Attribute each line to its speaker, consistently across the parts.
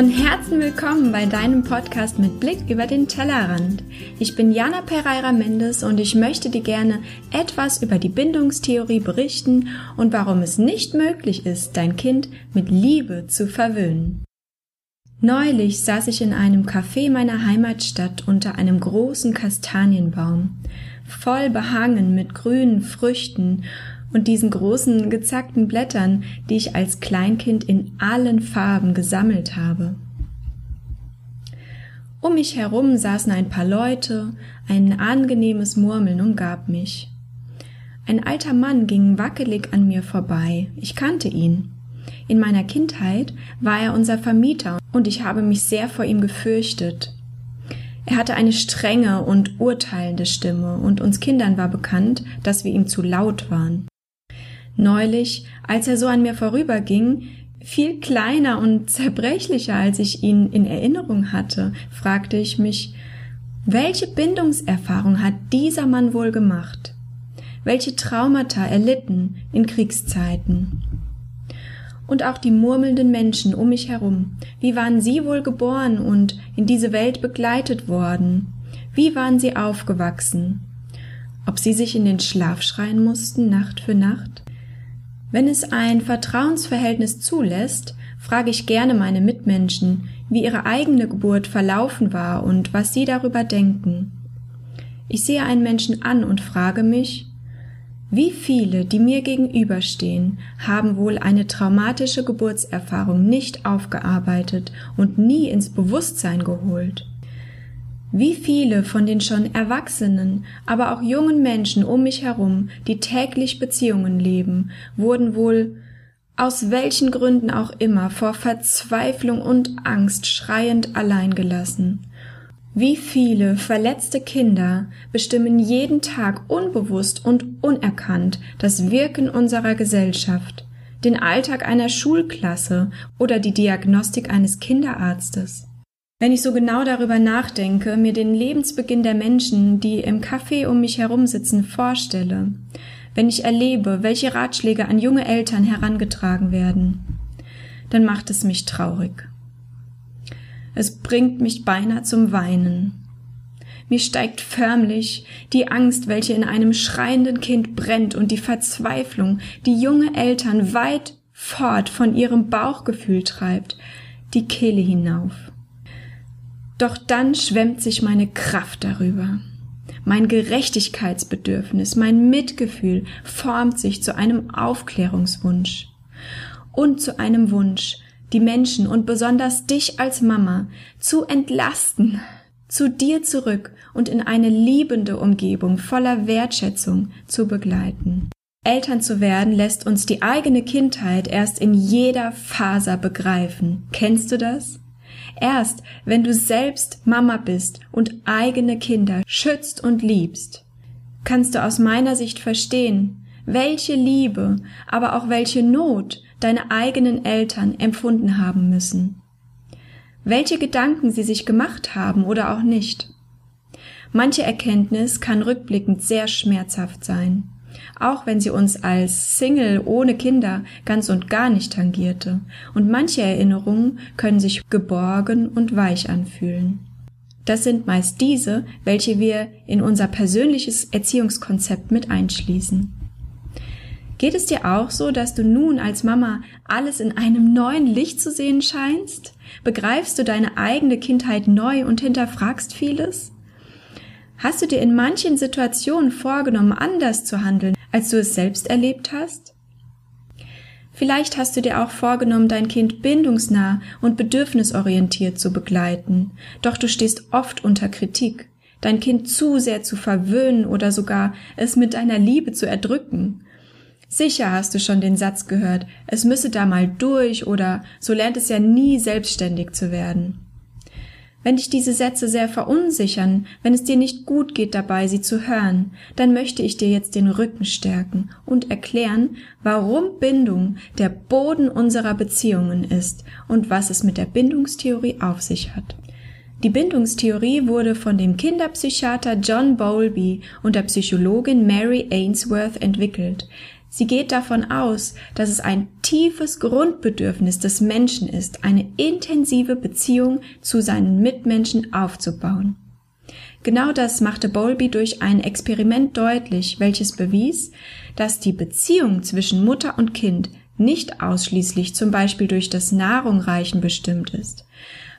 Speaker 1: Von Herzen willkommen bei deinem Podcast mit Blick über den Tellerrand. Ich bin Jana Pereira Mendes und ich möchte dir gerne etwas über die Bindungstheorie berichten und warum es nicht möglich ist, dein Kind mit Liebe zu verwöhnen. Neulich saß ich in einem Café meiner Heimatstadt unter einem großen Kastanienbaum, voll behangen mit grünen Früchten und diesen großen gezackten Blättern, die ich als Kleinkind in allen Farben gesammelt habe. Um mich herum saßen ein paar Leute, ein angenehmes Murmeln umgab mich. Ein alter Mann ging wackelig an mir vorbei. Ich kannte ihn. In meiner Kindheit war er unser Vermieter und ich habe mich sehr vor ihm gefürchtet. Er hatte eine strenge und urteilende Stimme und uns Kindern war bekannt, dass wir ihm zu laut waren. Neulich, als er so an mir vorüberging, viel kleiner und zerbrechlicher, als ich ihn in Erinnerung hatte, fragte ich mich, welche Bindungserfahrung hat dieser Mann wohl gemacht? Welche Traumata erlitten in Kriegszeiten? Und auch die murmelnden Menschen um mich herum, wie waren sie wohl geboren und in diese Welt begleitet worden? Wie waren sie aufgewachsen? Ob sie sich in den Schlaf schreien mussten, Nacht für Nacht? Wenn es ein Vertrauensverhältnis zulässt, frage ich gerne meine Mitmenschen, wie ihre eigene Geburt verlaufen war und was sie darüber denken. Ich sehe einen Menschen an und frage mich, wie viele, die mir gegenüberstehen, haben wohl eine traumatische Geburtserfahrung nicht aufgearbeitet und nie ins Bewusstsein geholt? Wie viele von den schon erwachsenen, aber auch jungen Menschen um mich herum, die täglich Beziehungen leben, wurden wohl aus welchen Gründen auch immer vor Verzweiflung und Angst schreiend allein gelassen. Wie viele verletzte Kinder bestimmen jeden Tag unbewusst und unerkannt das Wirken unserer Gesellschaft, den Alltag einer Schulklasse oder die Diagnostik eines Kinderarztes. Wenn ich so genau darüber nachdenke, mir den Lebensbeginn der Menschen, die im Café um mich herum sitzen, vorstelle, wenn ich erlebe, welche Ratschläge an junge Eltern herangetragen werden, dann macht es mich traurig. Es bringt mich beinahe zum Weinen. Mir steigt förmlich die Angst, welche in einem schreienden Kind brennt und die Verzweiflung, die junge Eltern weit fort von ihrem Bauchgefühl treibt, die Kehle hinauf. Doch dann schwemmt sich meine Kraft darüber. Mein Gerechtigkeitsbedürfnis, mein Mitgefühl formt sich zu einem Aufklärungswunsch und zu einem Wunsch, die Menschen und besonders dich als Mama zu entlasten, zu dir zurück und in eine liebende Umgebung voller Wertschätzung zu begleiten. Eltern zu werden lässt uns die eigene Kindheit erst in jeder Faser begreifen. Kennst du das? Erst wenn du selbst Mama bist und eigene Kinder schützt und liebst, kannst du aus meiner Sicht verstehen, welche Liebe, aber auch welche Not deine eigenen Eltern empfunden haben müssen. Welche Gedanken sie sich gemacht haben oder auch nicht. Manche Erkenntnis kann rückblickend sehr schmerzhaft sein auch wenn sie uns als Single ohne Kinder ganz und gar nicht tangierte, und manche Erinnerungen können sich geborgen und weich anfühlen. Das sind meist diese, welche wir in unser persönliches Erziehungskonzept mit einschließen. Geht es dir auch so, dass du nun als Mama alles in einem neuen Licht zu sehen scheinst? Begreifst du deine eigene Kindheit neu und hinterfragst vieles? Hast du dir in manchen Situationen vorgenommen, anders zu handeln, als du es selbst erlebt hast? Vielleicht hast du dir auch vorgenommen, dein Kind bindungsnah und bedürfnisorientiert zu begleiten, doch du stehst oft unter Kritik, dein Kind zu sehr zu verwöhnen oder sogar es mit deiner Liebe zu erdrücken. Sicher hast du schon den Satz gehört, es müsse da mal durch oder so lernt es ja nie selbstständig zu werden. Wenn dich diese Sätze sehr verunsichern, wenn es dir nicht gut geht dabei, sie zu hören, dann möchte ich dir jetzt den Rücken stärken und erklären, warum Bindung der Boden unserer Beziehungen ist und was es mit der Bindungstheorie auf sich hat. Die Bindungstheorie wurde von dem Kinderpsychiater John Bowlby und der Psychologin Mary Ainsworth entwickelt. Sie geht davon aus, dass es ein tiefes Grundbedürfnis des Menschen ist, eine intensive Beziehung zu seinen Mitmenschen aufzubauen. Genau das machte Bowlby durch ein Experiment deutlich, welches bewies, dass die Beziehung zwischen Mutter und Kind nicht ausschließlich zum Beispiel durch das Nahrungreichen bestimmt ist,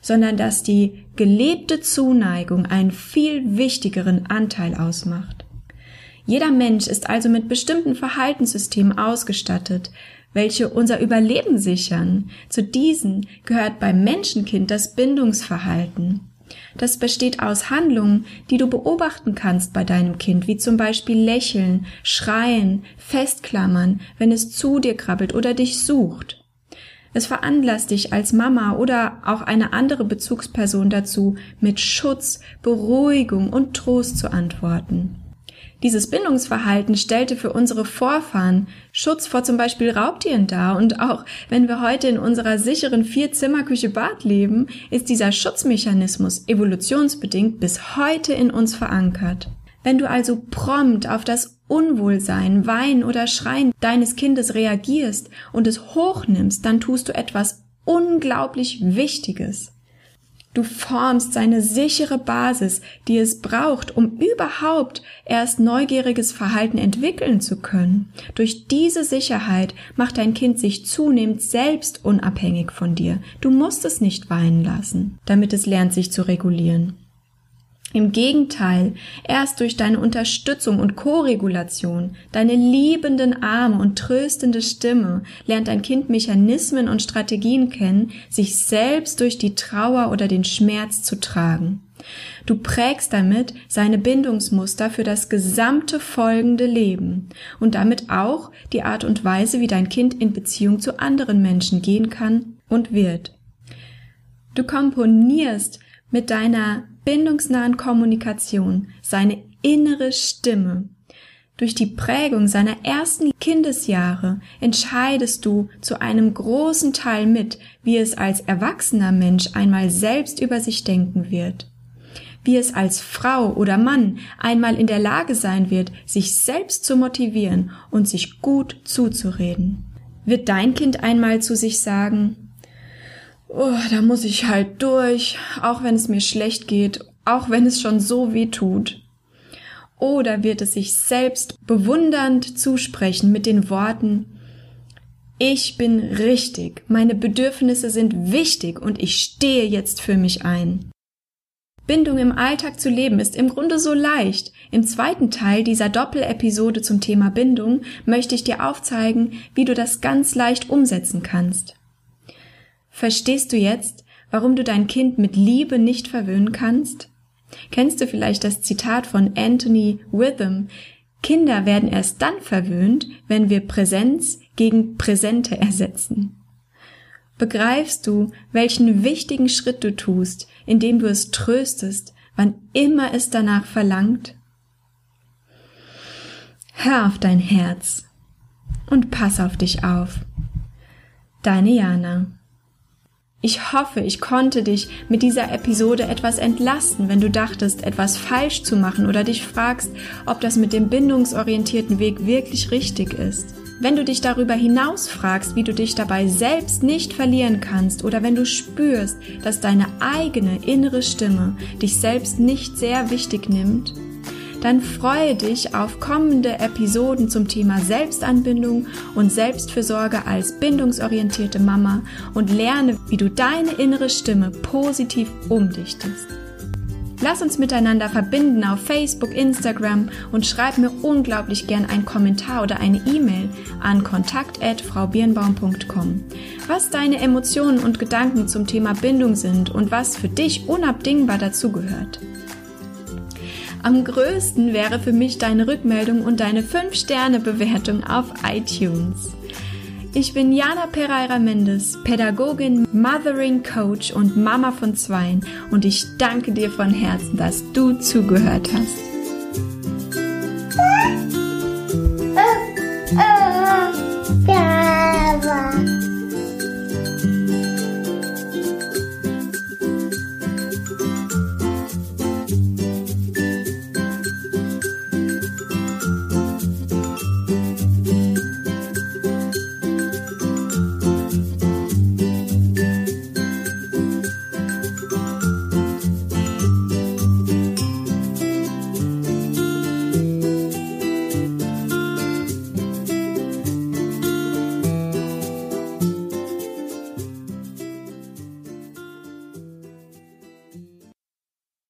Speaker 1: sondern dass die gelebte Zuneigung einen viel wichtigeren Anteil ausmacht. Jeder Mensch ist also mit bestimmten Verhaltenssystemen ausgestattet, welche unser Überleben sichern. Zu diesen gehört beim Menschenkind das Bindungsverhalten. Das besteht aus Handlungen, die du beobachten kannst bei deinem Kind, wie zum Beispiel lächeln, schreien, festklammern, wenn es zu dir krabbelt oder dich sucht. Es veranlasst dich als Mama oder auch eine andere Bezugsperson dazu, mit Schutz, Beruhigung und Trost zu antworten. Dieses Bindungsverhalten stellte für unsere Vorfahren Schutz vor zum Beispiel Raubtieren dar und auch wenn wir heute in unserer sicheren Vier-Zimmer-Küche-Bad leben, ist dieser Schutzmechanismus evolutionsbedingt bis heute in uns verankert. Wenn du also prompt auf das Unwohlsein, Weinen oder Schreien deines Kindes reagierst und es hochnimmst, dann tust du etwas unglaublich Wichtiges. Du formst seine sichere Basis, die es braucht, um überhaupt erst neugieriges Verhalten entwickeln zu können. Durch diese Sicherheit macht dein Kind sich zunehmend selbst unabhängig von dir. Du musst es nicht weinen lassen, damit es lernt, sich zu regulieren. Im Gegenteil, erst durch deine Unterstützung und Koregulation, deine liebenden Arme und tröstende Stimme lernt dein Kind Mechanismen und Strategien kennen, sich selbst durch die Trauer oder den Schmerz zu tragen. Du prägst damit seine Bindungsmuster für das gesamte folgende Leben und damit auch die Art und Weise, wie dein Kind in Beziehung zu anderen Menschen gehen kann und wird. Du komponierst mit deiner bindungsnahen Kommunikation seine innere Stimme. Durch die Prägung seiner ersten Kindesjahre entscheidest du zu einem großen Teil mit, wie es als erwachsener Mensch einmal selbst über sich denken wird wie es als Frau oder Mann einmal in der Lage sein wird, sich selbst zu motivieren und sich gut zuzureden. Wird dein Kind einmal zu sich sagen, oh, da muss ich halt durch, auch wenn es mir schlecht geht, auch wenn es schon so weh tut. Oder wird es sich selbst bewundernd zusprechen mit den Worten, ich bin richtig, meine Bedürfnisse sind wichtig und ich stehe jetzt für mich ein. Bindung im Alltag zu leben ist im Grunde so leicht. Im zweiten Teil dieser Doppelepisode zum Thema Bindung möchte ich dir aufzeigen, wie du das ganz leicht umsetzen kannst. Verstehst du jetzt, warum du dein Kind mit Liebe nicht verwöhnen kannst? Kennst du vielleicht das Zitat von Anthony Witham? Kinder werden erst dann verwöhnt, wenn wir Präsenz gegen Präsente ersetzen. Begreifst du, welchen wichtigen Schritt du tust, indem du es tröstest, wann immer es danach verlangt? Hör auf dein Herz und pass auf dich auf. Deine Jana. Ich hoffe, ich konnte dich mit dieser Episode etwas entlasten, wenn du dachtest, etwas falsch zu machen oder dich fragst, ob das mit dem bindungsorientierten Weg wirklich richtig ist. Wenn du dich darüber hinaus fragst, wie du dich dabei selbst nicht verlieren kannst oder wenn du spürst, dass deine eigene innere Stimme dich selbst nicht sehr wichtig nimmt, dann freue dich auf kommende Episoden zum Thema Selbstanbindung und Selbstfürsorge als bindungsorientierte Mama und lerne, wie du deine innere Stimme positiv umdichtest. Lass uns miteinander verbinden auf Facebook, Instagram und schreib mir unglaublich gern einen Kommentar oder eine E-Mail an kontakt@fraubirnbaum.com. Was deine Emotionen und Gedanken zum Thema Bindung sind und was für dich unabdingbar dazugehört. Am größten wäre für mich deine Rückmeldung und deine 5-Sterne-Bewertung auf iTunes. Ich bin Jana Pereira Mendes, Pädagogin, Mothering Coach und Mama von Zweien und ich danke dir von Herzen, dass du zugehört hast.